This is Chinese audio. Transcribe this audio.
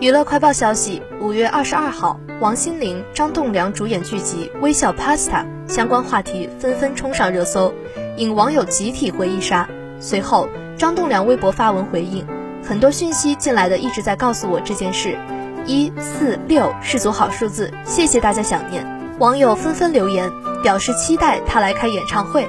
娱乐快报消息五月二十二号王心凌张栋梁主演剧集微笑 pasta 相关话题纷纷冲上热搜引网友集体回忆杀。随后张栋梁微博发文回应很多讯息进来的一直在告诉我这件事。一四六是组好数字谢谢大家想念。网友纷纷留言表示期待他来开演唱会。